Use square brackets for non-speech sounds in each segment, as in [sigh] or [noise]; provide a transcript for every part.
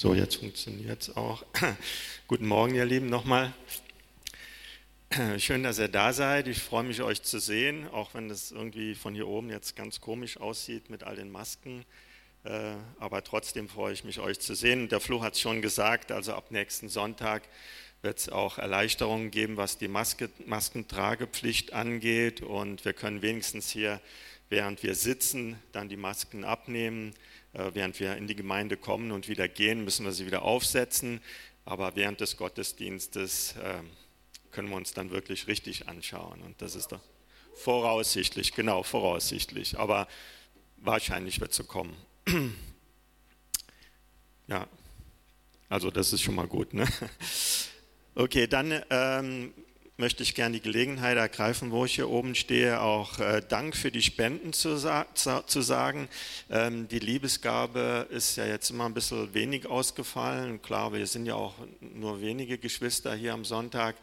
So, jetzt funktioniert es auch. [clears throat] Guten Morgen, ihr Lieben, nochmal. Schön, dass ihr da seid. Ich freue mich, euch zu sehen, auch wenn es irgendwie von hier oben jetzt ganz komisch aussieht mit all den Masken. Äh, aber trotzdem freue ich mich, euch zu sehen. Der Flo hat es schon gesagt, also ab nächsten Sonntag wird es auch Erleichterungen geben, was die Maske, Maskentragepflicht angeht. Und wir können wenigstens hier, während wir sitzen, dann die Masken abnehmen. Äh, während wir in die Gemeinde kommen und wieder gehen, müssen wir sie wieder aufsetzen. Aber während des Gottesdienstes ähm, können wir uns dann wirklich richtig anschauen. Und das ist doch voraussichtlich, genau, voraussichtlich. Aber wahrscheinlich wird es so kommen. [clears throat] Ja, also das ist schon mal gut. Ne? [laughs] Okay, dann ähm, möchte ich gerne die Gelegenheit ergreifen, wo ich hier oben stehe, auch äh, Dank für die Spenden zu, sagen. Ähm, die Liebesgabe ist ja jetzt immer ein bisschen wenig ausgefallen. Klar, wir sind ja auch nur wenige Geschwister hier am Sonntag.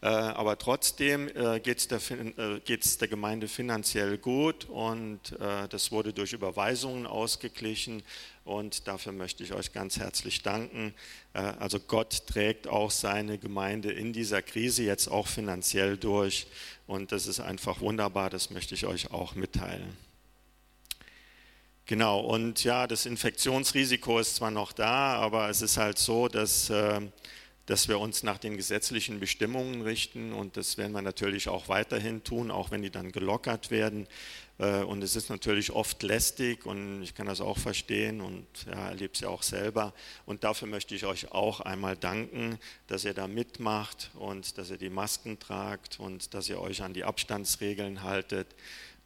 Äh, aber trotzdem äh, geht es der, der, Gemeinde finanziell gut und das wurde durch Überweisungen ausgeglichen und dafür möchte ich euch ganz herzlich danken. Also Gott trägt auch seine Gemeinde in dieser Krise jetzt auch finanziell durch und das ist einfach wunderbar, das möchte ich euch auch mitteilen. Genau, und ja, das Infektionsrisiko ist zwar noch da, aber es ist halt so, dass dass wir uns nach den gesetzlichen Bestimmungen richten und das werden wir natürlich auch weiterhin tun, auch wenn die dann gelockert werden. Äh, und es ist natürlich oft lästig und ich kann das auch verstehen und ja, erlebe es ja auch selber. Und dafür möchte ich euch auch einmal danken, dass ihr da mitmacht und dass ihr die Masken tragt und dass ihr euch an die Abstandsregeln haltet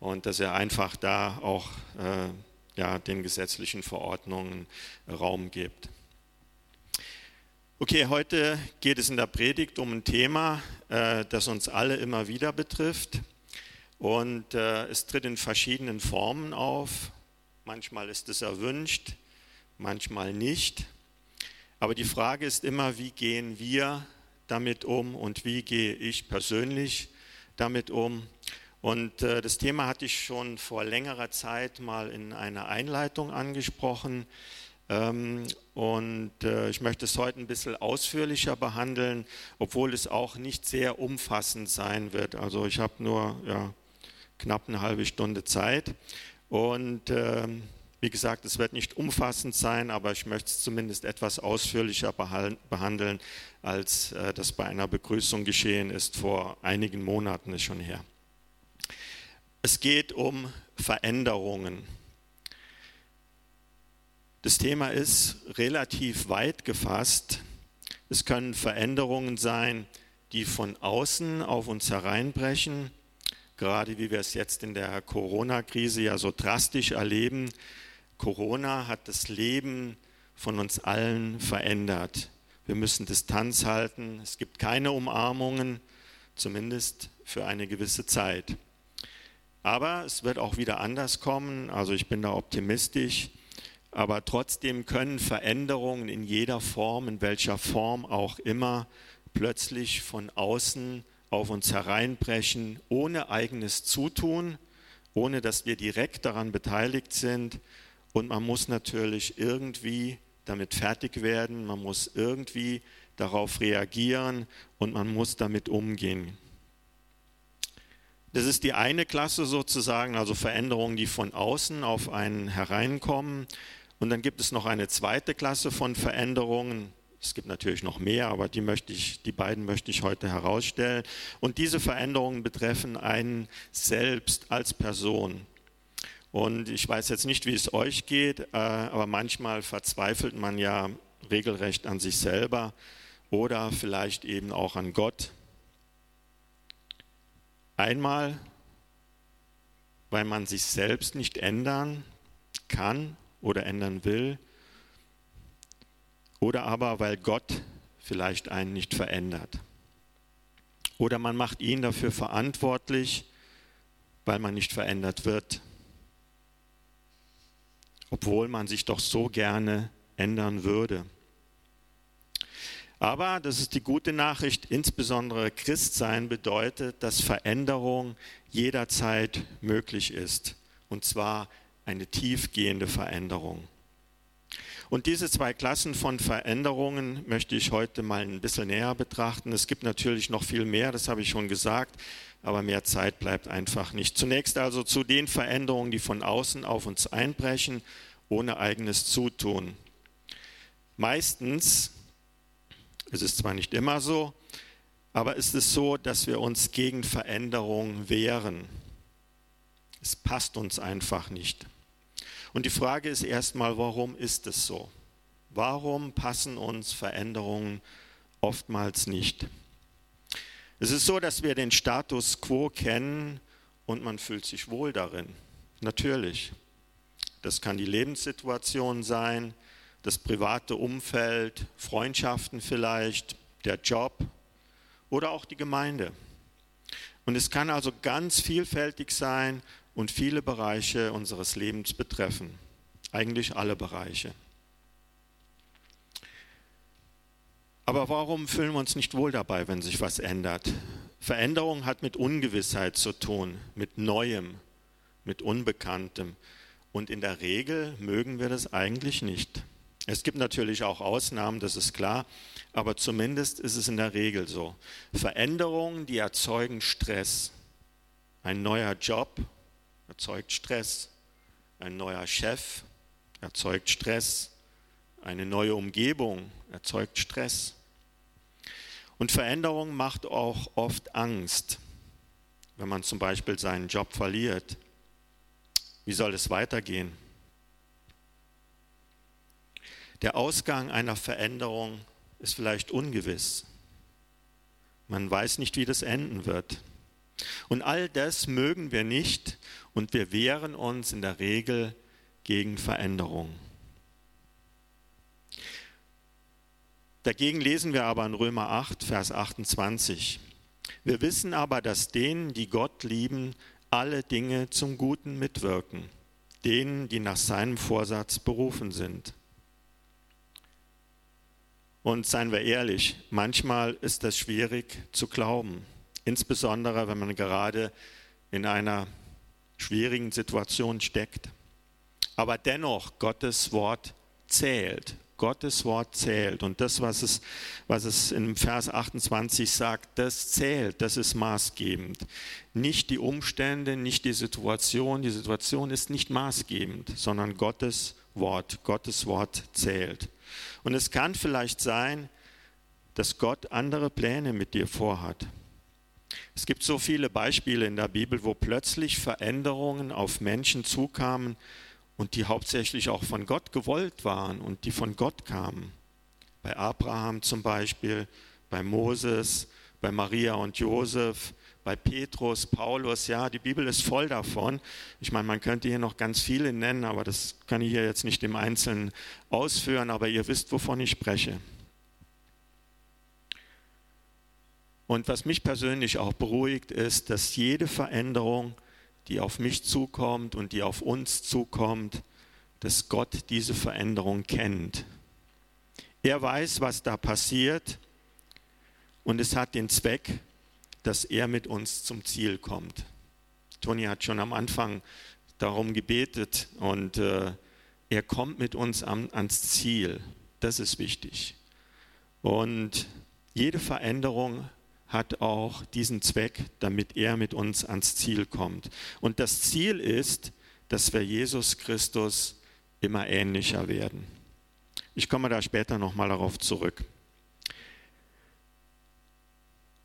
und dass ihr einfach da auch äh, ja, den gesetzlichen Verordnungen Raum gebt. Okay, heute geht es in der Predigt um ein Thema, äh, das uns alle immer wieder betrifft. Und äh, es tritt in verschiedenen Formen auf. Manchmal ist es erwünscht, manchmal nicht. Aber die Frage ist immer, wie gehen wir damit um und wie gehe ich persönlich damit um? Und äh, das Thema hatte ich schon vor längerer Zeit mal in einer Einleitung angesprochen. Ähm, und äh, ich möchte es heute ein bisschen ausführlicher behandeln, obwohl es auch nicht sehr umfassend sein wird. Also ich habe nur ja, knapp eine halbe Stunde Zeit. Und ähm, wie gesagt, es wird nicht umfassend sein, aber ich möchte es zumindest etwas ausführlicher behandeln, als äh, das bei einer Begrüßung geschehen ist. Vor einigen Monaten ist schon her. Es geht um Veränderungen. Das Thema ist relativ weit gefasst. Es können Veränderungen sein, die von außen auf uns hereinbrechen, gerade wie wir es jetzt in der Corona-Krise ja so drastisch erleben. Corona hat das Leben von uns allen verändert. Wir müssen Distanz halten. Es gibt keine Umarmungen, zumindest für eine gewisse Zeit. Aber es wird auch wieder anders kommen. Also ich bin da optimistisch. Aber trotzdem können Veränderungen in jeder Form, in welcher Form auch immer, plötzlich von außen auf uns hereinbrechen, ohne eigenes Zutun, ohne dass wir direkt daran beteiligt sind. Und man muss natürlich irgendwie damit fertig werden, man muss irgendwie darauf reagieren und man muss damit umgehen. Das ist die eine Klasse sozusagen, also Veränderungen, die von außen auf einen hereinkommen. Und dann gibt es noch eine zweite Klasse von Veränderungen. Es gibt natürlich noch mehr, aber die, möchte ich, die beiden möchte ich heute herausstellen. Und diese Veränderungen betreffen einen selbst als Person. Und ich weiß jetzt nicht, wie es euch geht, äh, aber manchmal verzweifelt man ja regelrecht an sich selber oder vielleicht eben auch an Gott. Einmal, weil man sich selbst nicht ändern kann oder ändern will. Oder aber, weil Gott vielleicht einen nicht verändert. Oder man macht ihn dafür verantwortlich, weil man nicht verändert wird. Obwohl man sich doch so gerne ändern würde. Aber, das ist die gute Nachricht, insbesondere Christsein bedeutet, dass Veränderung jederzeit möglich ist. Und zwar eine tiefgehende Veränderung. Und diese zwei Klassen von Veränderungen möchte ich heute mal ein bisschen näher betrachten. Es gibt natürlich noch viel mehr, das habe ich schon gesagt, aber mehr Zeit bleibt einfach nicht. Zunächst also zu den Veränderungen, die von außen auf uns einbrechen, ohne eigenes Zutun. Meistens, es ist zwar nicht immer so, aber ist es so, dass wir uns gegen Veränderungen wehren. Es passt uns einfach nicht. Und die Frage ist erstmal, warum ist es so? Warum passen uns Veränderungen oftmals nicht? Es ist so, dass wir den Status quo kennen und man fühlt sich wohl darin. Natürlich. Das kann die Lebenssituation sein, das private Umfeld, Freundschaften vielleicht, der Job oder auch die Gemeinde. Und es kann also ganz vielfältig sein und viele Bereiche unseres Lebens betreffen. Eigentlich alle Bereiche. Aber warum fühlen wir uns nicht wohl dabei, wenn sich was ändert? Veränderung hat mit Ungewissheit zu tun, mit Neuem, mit Unbekanntem. Und in der Regel mögen wir das eigentlich nicht. Es gibt natürlich auch Ausnahmen, das ist klar, aber zumindest ist es in der Regel so. Veränderungen, die erzeugen Stress. Ein neuer Job, erzeugt Stress. Ein neuer Chef erzeugt Stress. Eine neue Umgebung erzeugt Stress. Und Veränderung macht auch oft Angst, wenn man zum Beispiel seinen Job verliert. Wie soll es weitergehen? Der Ausgang einer Veränderung ist vielleicht ungewiss. Man weiß nicht, wie das enden wird. Und all das mögen wir nicht und wir wehren uns in der Regel gegen Veränderung. Dagegen lesen wir aber in Römer 8, Vers 28. Wir wissen aber, dass denen, die Gott lieben, alle Dinge zum Guten mitwirken, denen, die nach seinem Vorsatz berufen sind. Und seien wir ehrlich, manchmal ist das schwierig zu glauben insbesondere wenn man gerade in einer schwierigen Situation steckt. Aber dennoch, Gottes Wort zählt. Gottes Wort zählt. Und das, was es, was es im Vers 28 sagt, das zählt, das ist maßgebend. Nicht die Umstände, nicht die Situation. Die Situation ist nicht maßgebend, sondern Gottes Wort. Gottes Wort zählt. Und es kann vielleicht sein, dass Gott andere Pläne mit dir vorhat. Es gibt so viele Beispiele in der Bibel, wo plötzlich Veränderungen auf Menschen zukamen und die hauptsächlich auch von Gott gewollt waren und die von Gott kamen. Bei Abraham zum Beispiel, bei Moses, bei Maria und Josef, bei Petrus, Paulus, ja, die Bibel ist voll davon. Ich meine, man könnte hier noch ganz viele nennen, aber das kann ich hier jetzt nicht im Einzelnen ausführen, aber ihr wisst, wovon ich spreche. Und was mich persönlich auch beruhigt, ist, dass jede Veränderung, die auf mich zukommt und die auf uns zukommt, dass Gott diese Veränderung kennt. Er weiß, was da passiert und es hat den Zweck, dass er mit uns zum Ziel kommt. Toni hat schon am Anfang darum gebetet und äh, er kommt mit uns an, ans Ziel. Das ist wichtig. Und jede Veränderung hat auch diesen Zweck, damit er mit uns ans Ziel kommt. Und das Ziel ist, dass wir Jesus Christus immer ähnlicher werden. Ich komme da später nochmal darauf zurück.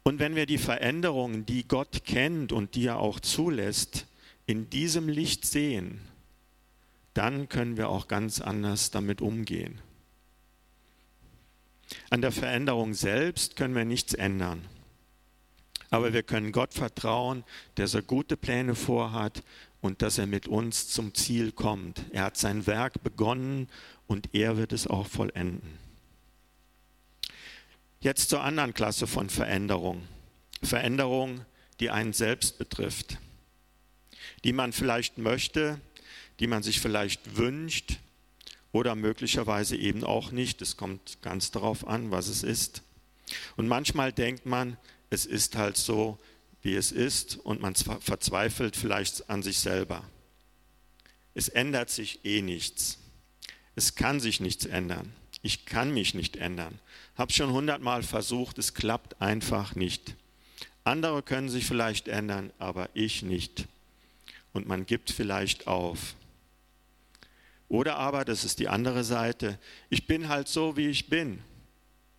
Und wenn wir die Veränderungen, die Gott kennt und die er auch zulässt, in diesem Licht sehen, dann können wir auch ganz anders damit umgehen. An der Veränderung selbst können wir nichts ändern. Aber wir können Gott vertrauen, dass er gute Pläne vorhat und dass er mit uns zum Ziel kommt. Er hat sein Werk begonnen und er wird es auch vollenden. Jetzt zur anderen Klasse von Veränderung. Veränderung, die einen selbst betrifft, die man vielleicht möchte, die man sich vielleicht wünscht oder möglicherweise eben auch nicht. Es kommt ganz darauf an, was es ist. Und manchmal denkt man, es ist halt so, wie es ist und man verzweifelt vielleicht an sich selber. Es ändert sich eh nichts. Es kann sich nichts ändern. Ich kann mich nicht ändern. Hab schon hundertmal versucht, es klappt einfach nicht. Andere können sich vielleicht ändern, aber ich nicht. Und man gibt vielleicht auf. Oder aber, das ist die andere Seite, ich bin halt so, wie ich bin.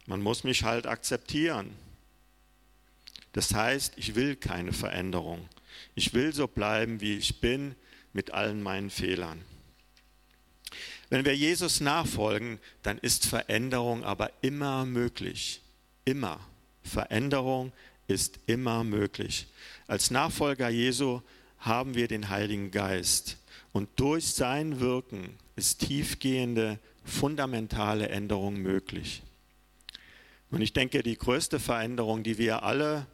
Man muss mich halt akzeptieren. Das heißt, ich will keine Veränderung. Ich will so bleiben, wie ich bin, mit allen meinen Fehlern. Wenn wir Jesus nachfolgen, dann ist Veränderung aber immer möglich. Immer. Veränderung ist immer möglich. Als Nachfolger Jesu haben wir den Heiligen Geist. Und durch sein Wirken ist tiefgehende, fundamentale Änderung möglich. Und ich denke, die größte Veränderung, die wir alle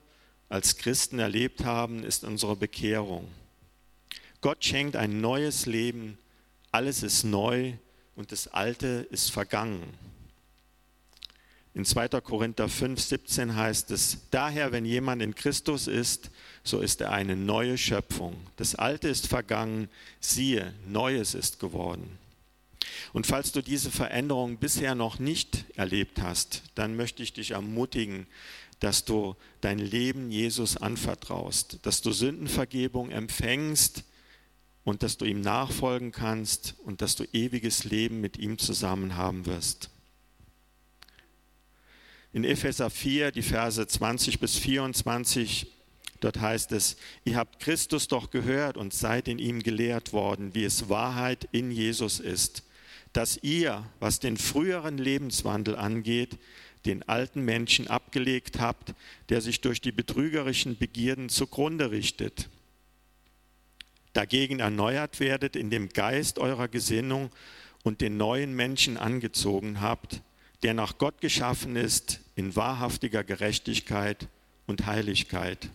als Christen erlebt haben, ist unsere Bekehrung. Gott schenkt ein neues Leben, alles ist neu und das Alte ist vergangen. In 2. Korinther 5, 17 heißt es, daher, wenn jemand in Christus ist, so ist er eine neue Schöpfung. Das Alte ist vergangen, siehe, Neues ist geworden. Und falls du diese Veränderung bisher noch nicht erlebt hast, dann möchte ich dich ermutigen, dass du dein Leben Jesus anvertraust, dass du Sündenvergebung empfängst und dass du ihm nachfolgen kannst und dass du ewiges Leben mit ihm zusammen haben wirst. In Epheser 4, die Verse 20 bis 24, dort heißt es, ihr habt Christus doch gehört und seid in ihm gelehrt worden, wie es Wahrheit in Jesus ist, dass ihr, was den früheren Lebenswandel angeht, den alten Menschen abgelegt habt, der sich durch die betrügerischen Begierden zugrunde richtet. Dagegen erneuert werdet in dem Geist eurer Gesinnung und den neuen Menschen angezogen habt, der nach Gott geschaffen ist in wahrhaftiger Gerechtigkeit und Heiligkeit.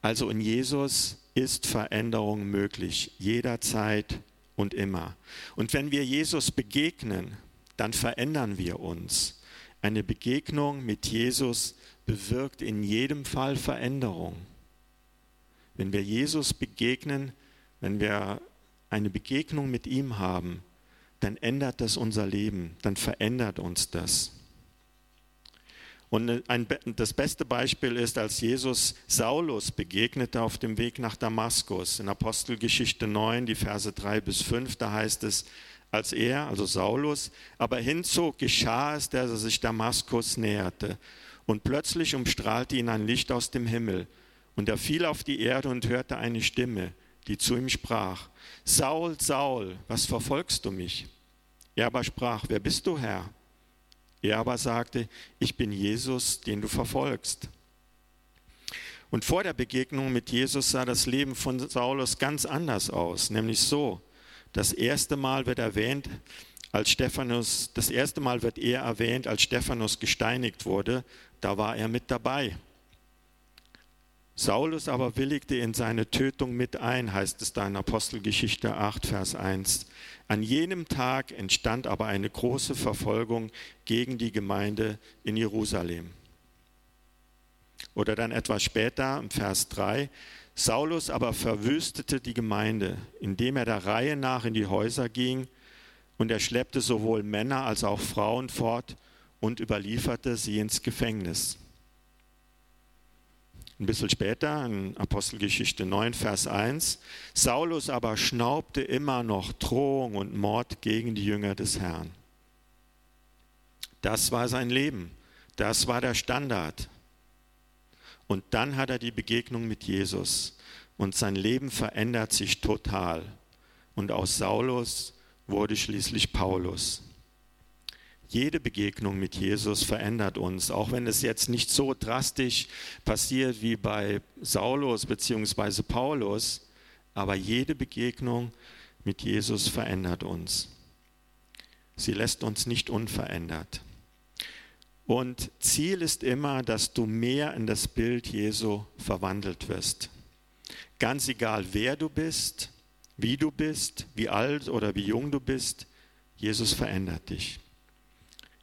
Also in Jesus ist Veränderung möglich, jederzeit und immer. Und wenn wir Jesus begegnen, dann verändern wir uns. Eine Begegnung mit Jesus bewirkt in jedem Fall Veränderung. Wenn wir Jesus begegnen, wenn wir eine Begegnung mit ihm haben, dann ändert das unser Leben, dann verändert uns das. Und ein, das beste Beispiel ist, als Jesus Saulus begegnete auf dem Weg nach Damaskus. In Apostelgeschichte 9, die Verse 3 bis 5, da heißt es, als er, also Saulus, aber hinzog, geschah es, dass er sich Damaskus näherte. Und plötzlich umstrahlte ihn ein Licht aus dem Himmel. Und er fiel auf die Erde und hörte eine Stimme, die zu ihm sprach, Saul, Saul, was verfolgst du mich? Er aber sprach, wer bist du, Herr? Er aber sagte, ich bin Jesus, den du verfolgst. Und vor der Begegnung mit Jesus sah das Leben von Saulus ganz anders aus, nämlich so, das erste Mal wird erwähnt, als Stephanus, das erste Mal wird er erwähnt, als Stephanus gesteinigt wurde, da war er mit dabei. Saulus aber willigte in seine Tötung mit ein, heißt es da in Apostelgeschichte 8, Vers 1. An jenem Tag entstand aber eine große Verfolgung gegen die Gemeinde in Jerusalem. Oder dann etwas später, im Vers 3, Saulus aber verwüstete die Gemeinde, indem er der Reihe nach in die Häuser ging, und er schleppte sowohl Männer als auch Frauen fort und überlieferte sie ins Gefängnis. Ein bisschen später, in Apostelgeschichte 9, Vers 1, Saulus aber schnaubte immer noch Drohung und Mord gegen die Jünger des Herrn. Das war sein Leben, das war der Standard. Und dann hat er die Begegnung mit Jesus und sein Leben verändert sich total. Und aus Saulus wurde schließlich Paulus. Jede Begegnung mit Jesus verändert uns, auch wenn es jetzt nicht so drastisch passiert wie bei Saulus bzw. Paulus, aber jede Begegnung mit Jesus verändert uns. Sie lässt uns nicht unverändert. Und Ziel ist immer, dass du mehr in das Bild Jesu verwandelt wirst. Ganz egal, wer du bist, wie du bist, wie alt oder wie jung du bist, Jesus verändert dich.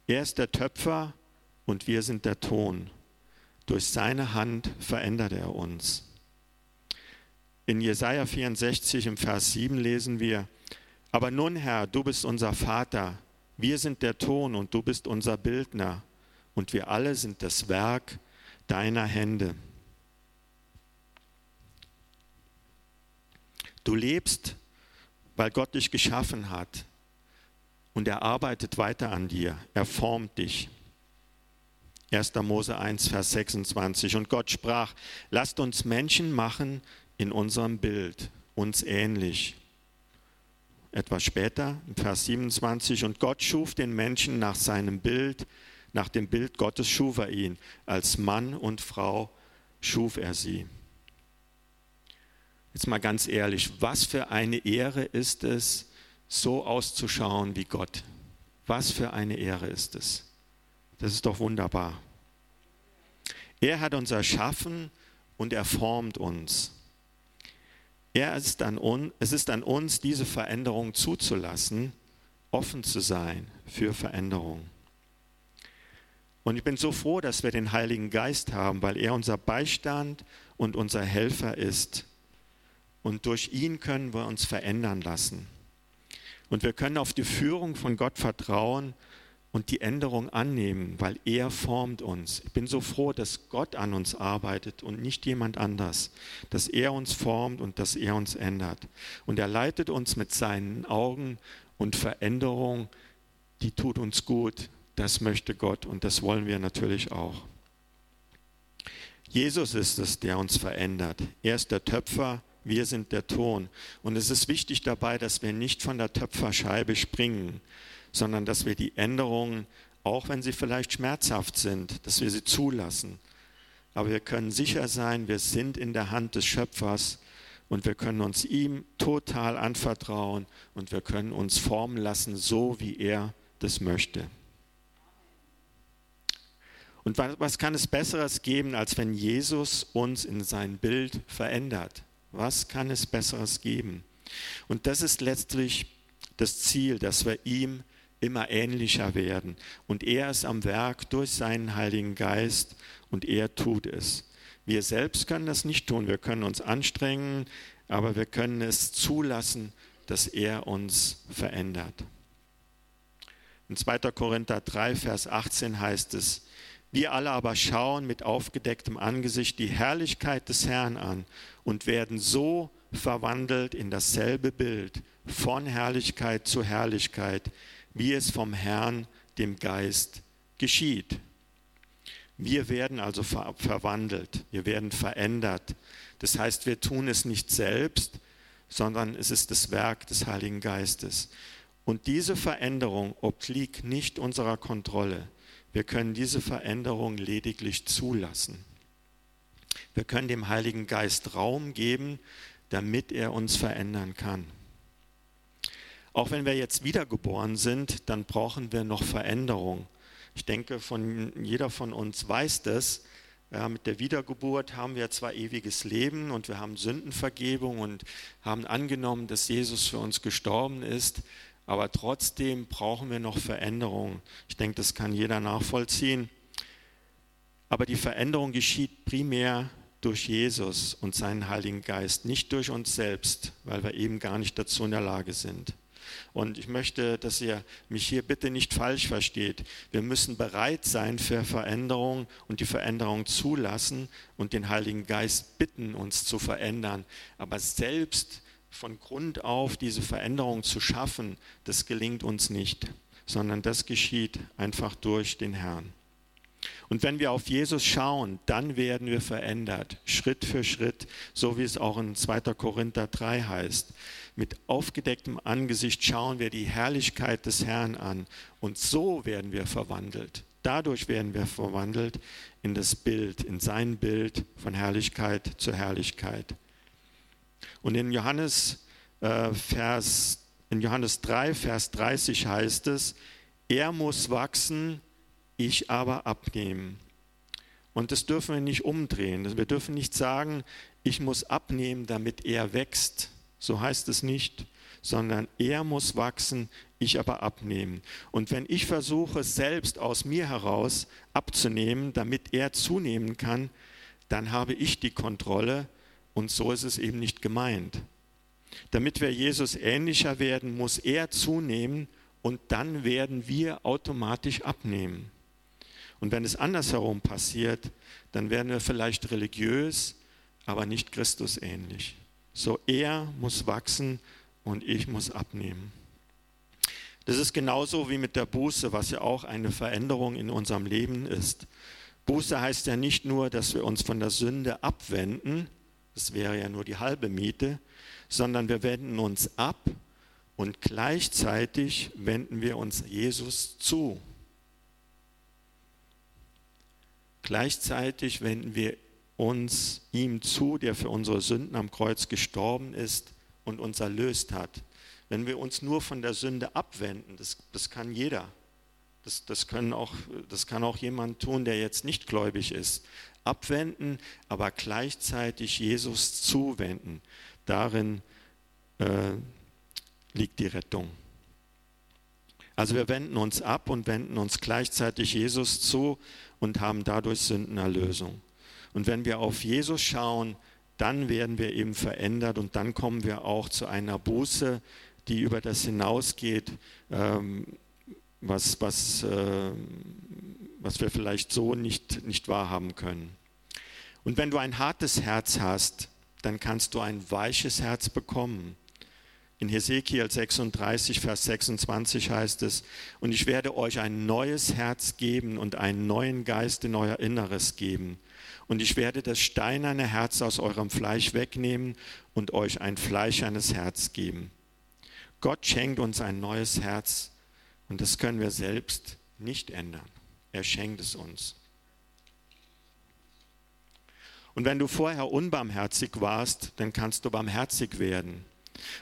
Er ist der Töpfer und wir sind der Ton. Durch seine Hand verändert er uns. In Jesaja 64 im Vers 7 lesen wir, Aber nun, Herr, du bist unser Vater, wir sind der Ton und du bist unser Bildner und wir alle sind das Werk deiner Hände. Du lebst, weil Gott dich geschaffen hat und er arbeitet weiter an dir, er formt dich. 1. Mose 1, Vers 26. Und Gott sprach, lasst uns Menschen machen in unserem Bild, uns ähnlich. Etwas später, Vers 27, und Gott schuf den Menschen nach seinem Bild, nach dem Bild Gottes schuf er ihn, als Mann und Frau schuf er sie. Jetzt mal ganz ehrlich, was für eine Ehre ist es, so auszuschauen wie Gott? Was für eine Ehre ist es? Das ist doch wunderbar. Er hat uns erschaffen und er formt uns. Er ist an uns, es ist an uns, diese Veränderung zuzulassen, offen zu sein für Veränderung. Und ich bin so froh, dass wir den Heiligen Geist haben, weil er unser Beistand und unser Helfer ist. Und durch ihn können wir uns verändern lassen. Und wir können auf die Führung von Gott vertrauen und die Änderung annehmen, weil er formt uns. Ich bin so froh, dass Gott an uns arbeitet und nicht jemand anders, dass er uns formt und dass er uns ändert. Und er leitet uns mit seinen Augen und Veränderung, die tut uns gut. Das möchte Gott und das wollen wir natürlich auch. Jesus ist es, der uns verändert. Er ist der Töpfer, wir sind der Ton. Und es ist wichtig dabei, dass wir nicht von der Töpferscheibe springen, sondern dass wir die Änderungen, auch wenn sie vielleicht schmerzhaft sind, dass wir sie zulassen. Aber wir können sicher sein, wir sind in der Hand des Schöpfers und wir können uns ihm total anvertrauen und wir können uns formen lassen, so wie er das möchte. Und was kann es Besseres geben, als wenn Jesus uns in sein Bild verändert? Was kann es Besseres geben? Und das ist letztlich das Ziel, dass wir ihm immer ähnlicher werden. Und er ist am Werk durch seinen Heiligen Geist und er tut es. Wir selbst können das nicht tun. Wir können uns anstrengen, aber wir können es zulassen, dass er uns verändert. In 2. Korinther 3, Vers 18 heißt es, wir alle aber schauen mit aufgedecktem Angesicht die Herrlichkeit des Herrn an und werden so verwandelt in dasselbe Bild von Herrlichkeit zu Herrlichkeit, wie es vom Herrn, dem Geist, geschieht. Wir werden also ver verwandelt, wir werden verändert. Das heißt, wir tun es nicht selbst, sondern es ist das Werk des Heiligen Geistes. Und diese Veränderung obliegt nicht unserer Kontrolle. Wir können diese Veränderung lediglich zulassen. Wir können dem Heiligen Geist Raum geben, damit er uns verändern kann. Auch wenn wir jetzt wiedergeboren sind, dann brauchen wir noch Veränderung. Ich denke, von, jeder von uns weiß das. Ja, mit der Wiedergeburt haben wir zwar ewiges Leben und wir haben Sündenvergebung und haben angenommen, dass Jesus für uns gestorben ist, aber trotzdem brauchen wir noch Veränderung. Ich denke, das kann jeder nachvollziehen. Aber die Veränderung geschieht primär durch Jesus und seinen Heiligen Geist, nicht durch uns selbst, weil wir eben gar nicht dazu in der Lage sind. Und ich möchte, dass ihr mich hier bitte nicht falsch versteht. Wir müssen bereit sein für Veränderung und die Veränderung zulassen und den Heiligen Geist bitten, uns zu verändern. Aber selbst von Grund auf diese Veränderung zu schaffen, das gelingt uns nicht, sondern das geschieht einfach durch den Herrn. Und wenn wir auf Jesus schauen, dann werden wir verändert, Schritt für Schritt, so wie es auch in 2. Korinther 3 heißt. Mit aufgedecktem Angesicht schauen wir die Herrlichkeit des Herrn an und so werden wir verwandelt. Dadurch werden wir verwandelt in das Bild, in sein Bild von Herrlichkeit zu Herrlichkeit. Und in Johannes, äh, Vers, in Johannes 3, Vers 30 heißt es, er muss wachsen, ich aber abnehmen. Und das dürfen wir nicht umdrehen. Wir dürfen nicht sagen, ich muss abnehmen, damit er wächst. So heißt es nicht, sondern er muss wachsen, ich aber abnehmen. Und wenn ich versuche, selbst aus mir heraus abzunehmen, damit er zunehmen kann, dann habe ich die Kontrolle und so ist es eben nicht gemeint. Damit wir Jesus ähnlicher werden, muss er zunehmen und dann werden wir automatisch abnehmen. Und wenn es andersherum passiert, dann werden wir vielleicht religiös, aber nicht Christus ähnlich. So er muss wachsen und ich muss abnehmen. Das ist genauso wie mit der Buße, was ja auch eine Veränderung in unserem Leben ist. Buße heißt ja nicht nur, dass wir uns von der Sünde abwenden, das wäre ja nur die halbe Miete, sondern wir wenden uns ab und gleichzeitig wenden wir uns Jesus zu. Gleichzeitig wenden wir uns ihm zu, der für unsere Sünden am Kreuz gestorben ist und uns erlöst hat. Wenn wir uns nur von der Sünde abwenden, das, das kann jeder, das, das, können auch, das kann auch jemand tun, der jetzt nicht gläubig ist, abwenden, aber gleichzeitig Jesus zuwenden. Darin äh, liegt die Rettung. Also wir wenden uns ab und wenden uns gleichzeitig Jesus zu und haben dadurch Sündenerlösung. Und wenn wir auf Jesus schauen, dann werden wir eben verändert und dann kommen wir auch zu einer Buße, die über das hinausgeht, ähm, was, was, äh, was wir vielleicht so nicht, nicht wahrhaben können. Und wenn du ein hartes Herz hast, dann kannst du ein weiches Herz bekommen. In Hesekiel 36, Vers 26 heißt es, und ich werde euch ein neues Herz geben und einen neuen Geist in euer Inneres geben. Und ich werde das steinerne Herz aus eurem Fleisch wegnehmen und euch ein fleischernes Herz geben. Gott schenkt uns ein neues Herz und das können wir selbst nicht ändern. Er schenkt es uns. Und wenn du vorher unbarmherzig warst, dann kannst du barmherzig werden.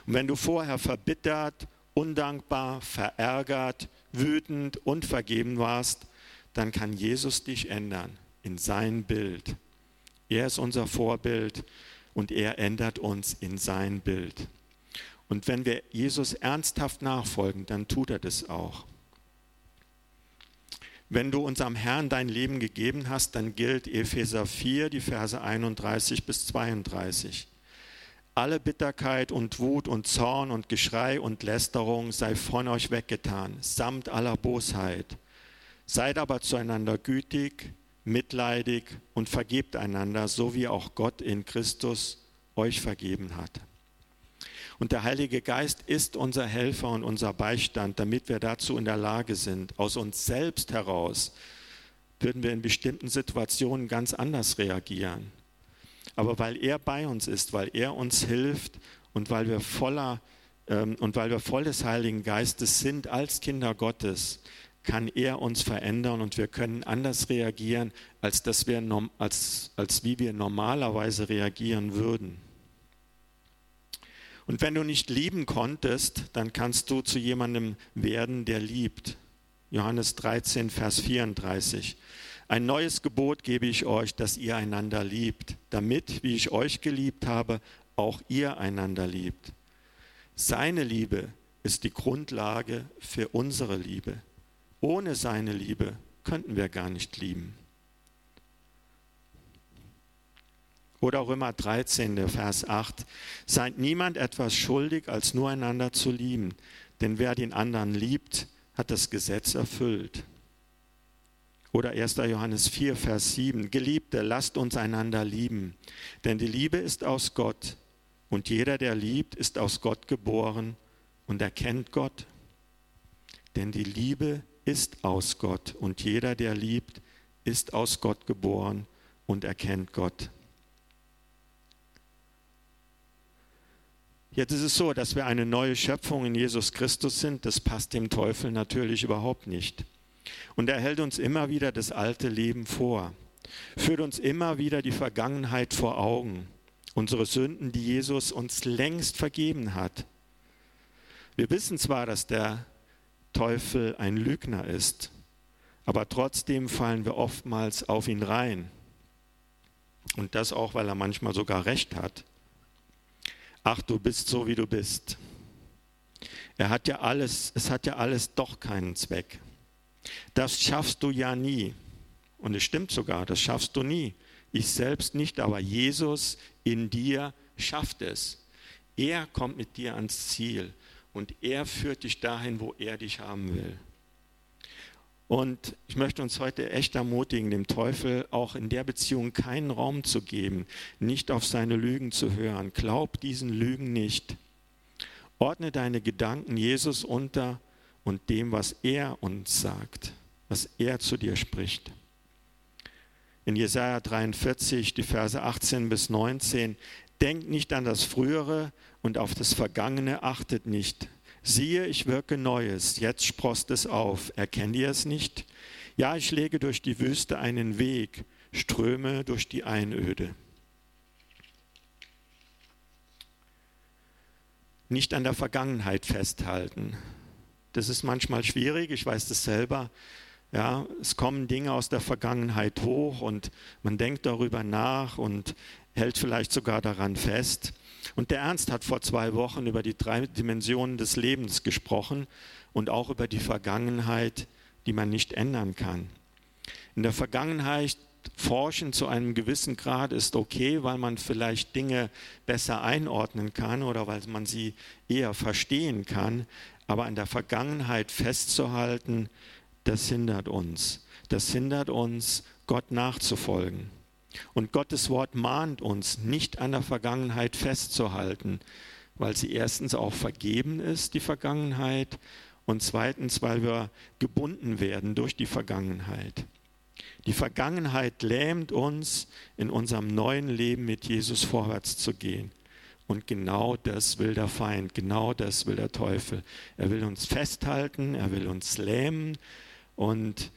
Und wenn du vorher verbittert, undankbar, verärgert, wütend, unvergeben warst, dann kann Jesus dich ändern in sein Bild. Er ist unser Vorbild und er ändert uns in sein Bild. Und wenn wir Jesus ernsthaft nachfolgen, dann tut er das auch. Wenn du unserem Herrn dein Leben gegeben hast, dann gilt Epheser 4, die Verse 31 bis 32. Alle Bitterkeit und Wut und Zorn und Geschrei und Lästerung sei von euch weggetan, samt aller Bosheit. Seid aber zueinander gütig, mitleidig und vergebt einander, so wie auch Gott in Christus euch vergeben hat. Und der Heilige Geist ist unser Helfer und unser Beistand, damit wir dazu in der Lage sind. Aus uns selbst heraus würden wir in bestimmten Situationen ganz anders reagieren. Aber weil er bei uns ist, weil er uns hilft und weil wir voller ähm, und weil wir voll des Heiligen Geistes sind als Kinder Gottes, kann er uns verändern und wir können anders reagieren, als, dass wir, als, als wie wir normalerweise reagieren würden. Und wenn du nicht lieben konntest, dann kannst du zu jemandem werden, der liebt. Johannes 13, Vers 34. Ein neues Gebot gebe ich euch, dass ihr einander liebt, damit, wie ich euch geliebt habe, auch ihr einander liebt. Seine Liebe ist die Grundlage für unsere Liebe. Ohne seine Liebe könnten wir gar nicht lieben. Oder Römer 13, der Vers 8. Seid niemand etwas schuldig, als nur einander zu lieben. Denn wer den anderen liebt, hat das Gesetz erfüllt. Oder 1. Johannes 4, Vers 7. Geliebte, lasst uns einander lieben, denn die Liebe ist aus Gott und jeder, der liebt, ist aus Gott geboren und erkennt Gott. Denn die Liebe ist aus Gott und jeder, der liebt, ist aus Gott geboren und erkennt Gott. Jetzt ist es so, dass wir eine neue Schöpfung in Jesus Christus sind. Das passt dem Teufel natürlich überhaupt nicht. Und er hält uns immer wieder das alte Leben vor, führt uns immer wieder die Vergangenheit vor Augen, unsere Sünden, die Jesus uns längst vergeben hat. Wir wissen zwar, dass der Teufel ein Lügner ist, aber trotzdem fallen wir oftmals auf ihn rein. Und das auch, weil er manchmal sogar recht hat. Ach, du bist so, wie du bist. Er hat ja alles, es hat ja alles doch keinen Zweck. Das schaffst du ja nie. Und es stimmt sogar, das schaffst du nie. Ich selbst nicht, aber Jesus in dir schafft es. Er kommt mit dir ans Ziel und er führt dich dahin, wo er dich haben will. Und ich möchte uns heute echt ermutigen, dem Teufel auch in der Beziehung keinen Raum zu geben, nicht auf seine Lügen zu hören. Glaub diesen Lügen nicht. Ordne deine Gedanken Jesus unter und dem, was er uns sagt, was er zu dir spricht. In Jesaja 43, die Verse 18 bis 19, denkt nicht an das Frühere und auf das Vergangene achtet nicht. Siehe, ich wirke Neues, jetzt sprost es auf. Erkennt ihr es nicht? Ja, ich lege durch die Wüste einen Weg, ströme durch die Einöde. Nicht an der Vergangenheit festhalten. Das ist manchmal schwierig, ich weiß das selber. Ja, es kommen Dinge aus der Vergangenheit hoch und man denkt darüber nach und hält vielleicht sogar daran fest. Und der Ernst hat vor zwei Wochen über die drei Dimensionen des Lebens gesprochen und auch über die Vergangenheit, die man nicht ändern kann. In der Vergangenheit forschen zu einem gewissen Grad ist okay, weil man vielleicht Dinge besser einordnen kann oder weil man sie eher verstehen kann. Aber an der Vergangenheit festzuhalten, das hindert uns. Das hindert uns, Gott nachzufolgen. Und Gottes Wort mahnt uns, nicht an der Vergangenheit festzuhalten, weil sie erstens auch vergeben ist, die Vergangenheit, und zweitens, weil wir gebunden werden durch die Vergangenheit. Die Vergangenheit lähmt uns, in unserem neuen Leben mit Jesus vorwärts zu gehen. Und genau das will der Feind, genau das will der Teufel. Er will uns festhalten, er will uns lähmen und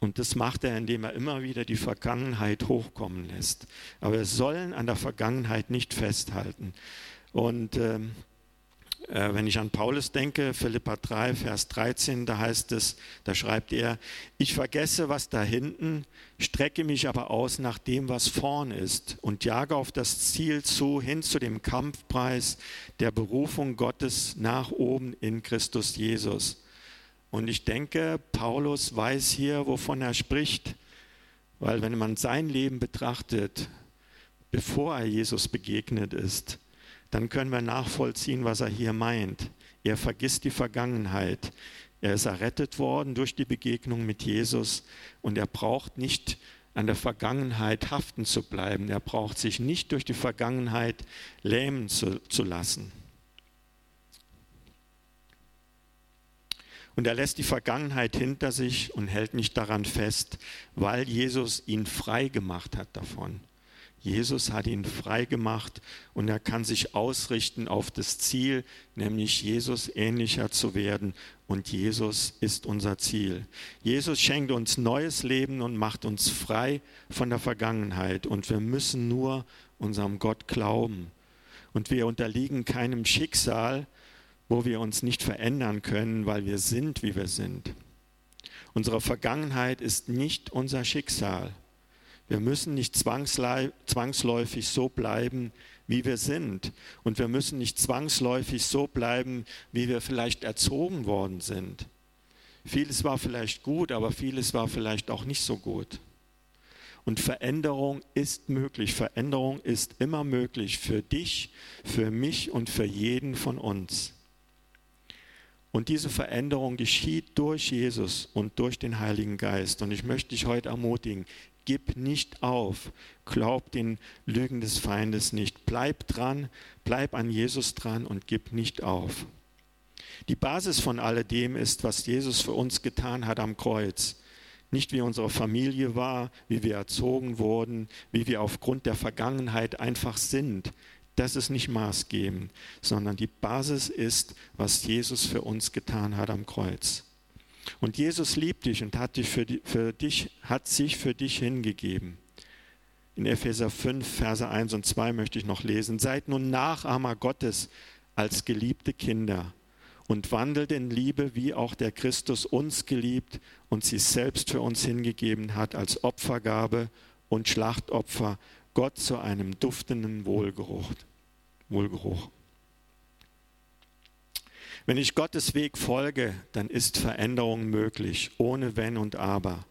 und das macht er, indem er immer wieder die Vergangenheit hochkommen lässt. Aber wir sollen an der Vergangenheit nicht festhalten. Und ähm, äh, wenn ich an Paulus denke, Philippa 3, Vers 13, da heißt es, da schreibt er, ich vergesse, was da hinten, strecke mich aber aus nach dem, was vorn ist und jage auf das Ziel zu, hin zu dem Kampfpreis der Berufung Gottes nach oben in Christus Jesus. Und ich denke, Paulus weiß hier, wovon er spricht, weil wenn man sein Leben betrachtet, bevor er Jesus begegnet ist, dann können wir nachvollziehen, was er hier meint. Er vergisst die Vergangenheit. Er ist errettet worden durch die Begegnung mit Jesus und er braucht nicht an der Vergangenheit haften zu bleiben. Er braucht sich nicht durch die Vergangenheit lähmen zu, zu lassen. Und er lässt die Vergangenheit hinter sich und hält nicht daran fest, weil Jesus ihn frei gemacht hat davon. Jesus hat ihn frei gemacht und er kann sich ausrichten auf das Ziel, nämlich Jesus ähnlicher zu werden. Und Jesus ist unser Ziel. Jesus schenkt uns neues Leben und macht uns frei von der Vergangenheit. Und wir müssen nur unserem Gott glauben. Und wir unterliegen keinem Schicksal, wo wir uns nicht verändern können, weil wir sind, wie wir sind. Unsere Vergangenheit ist nicht unser Schicksal. Wir müssen nicht zwangsläufig so bleiben, wie wir sind. Und wir müssen nicht zwangsläufig so bleiben, wie wir vielleicht erzogen worden sind. Vieles war vielleicht gut, aber vieles war vielleicht auch nicht so gut. Und Veränderung ist möglich. Veränderung ist immer möglich für dich, für mich und für jeden von uns. Und diese Veränderung geschieht durch Jesus und durch den Heiligen Geist. Und ich möchte dich heute ermutigen, gib nicht auf, glaub den Lügen des Feindes nicht. Bleib dran, bleib an Jesus dran und gib nicht auf. Die Basis von alledem ist, was Jesus für uns getan hat am Kreuz. Nicht wie unsere Familie war, wie wir erzogen wurden, wie wir aufgrund der Vergangenheit einfach sind, das ist nicht maßgebend, sondern die Basis ist, was Jesus für uns getan hat am Kreuz. Und Jesus liebt dich und hat, dich für, für dich, hat sich für dich hingegeben. In Epheser 5, Verse 1 und 2 möchte ich noch lesen. Seid nun Nachahmer Gottes als geliebte Kinder und wandelt in Liebe, wie auch der Christus uns geliebt und sich selbst für uns hingegeben hat als Opfergabe und Schlachtopfer Gott zu einem duftenden Wohlgeruch. Wohlgeruch. Wenn ich Gottes Weg folge, dann ist Veränderung möglich, ohne Wenn und Aber.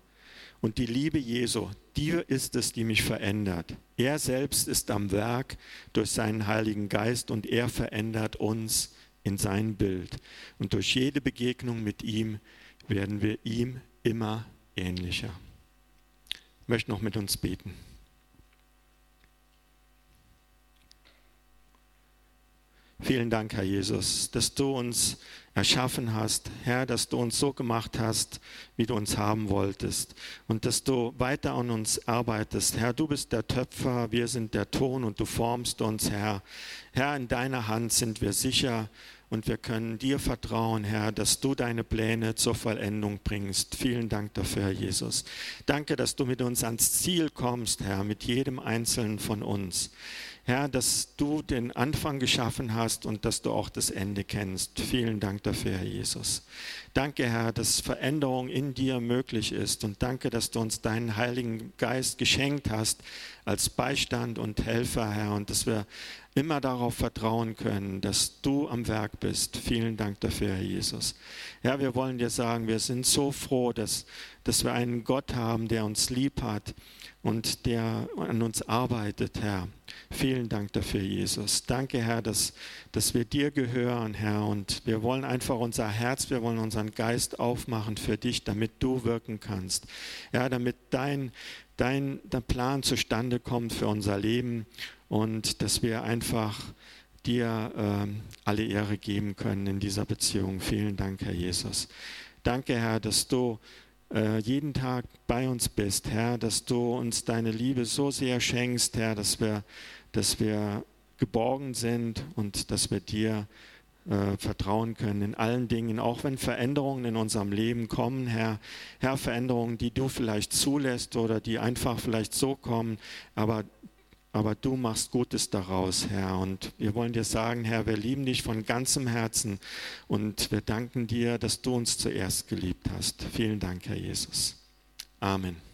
Und die Liebe Jesu, dir ist es, die mich verändert. Er selbst ist am Werk durch seinen Heiligen Geist und er verändert uns in sein Bild. Und durch jede Begegnung mit ihm werden wir ihm immer ähnlicher. Ich möchte noch mit uns beten. Vielen Dank, Herr Jesus, dass du uns erschaffen hast, Herr, dass du uns so gemacht hast, wie du uns haben wolltest und dass du weiter an uns arbeitest. Herr, du bist der Töpfer, wir sind der Ton und du formst uns, Herr. Herr, in deiner Hand sind wir sicher und wir können dir vertrauen, Herr, dass du deine Pläne zur Vollendung bringst. Vielen Dank dafür, Herr Jesus. Danke, dass du mit uns ans Ziel kommst, Herr, mit jedem Einzelnen von uns. Herr, dass du den Anfang geschaffen hast und dass du auch das Ende kennst. Vielen Dank dafür, Herr Jesus. Danke, Herr, dass Veränderung in dir möglich ist und danke, dass du uns deinen Heiligen Geist geschenkt hast als Beistand und Helfer, Herr, und dass wir immer darauf vertrauen können, dass du am Werk bist. Vielen Dank dafür, Herr Jesus. Herr, wir wollen dir sagen, wir sind so froh, dass, dass wir einen Gott haben, der uns lieb hat und der an uns arbeitet, Herr. Vielen Dank dafür, Jesus. Danke, Herr, dass, dass wir dir gehören, Herr. Und wir wollen einfach unser Herz, wir wollen unseren Geist aufmachen für dich, damit du wirken kannst. Ja, damit dein, dein der Plan zustande kommt für unser Leben und dass wir einfach dir äh, alle Ehre geben können in dieser Beziehung. Vielen Dank, Herr Jesus. Danke, Herr, dass du jeden Tag bei uns bist, Herr, dass du uns deine Liebe so sehr schenkst, Herr, dass wir, dass wir geborgen sind und dass wir dir äh, vertrauen können in allen Dingen, auch wenn Veränderungen in unserem Leben kommen, Herr, Herr, Veränderungen, die du vielleicht zulässt oder die einfach vielleicht so kommen, aber aber du machst Gutes daraus, Herr. Und wir wollen dir sagen, Herr, wir lieben dich von ganzem Herzen und wir danken dir, dass du uns zuerst geliebt hast. Vielen Dank, Herr Jesus. Amen.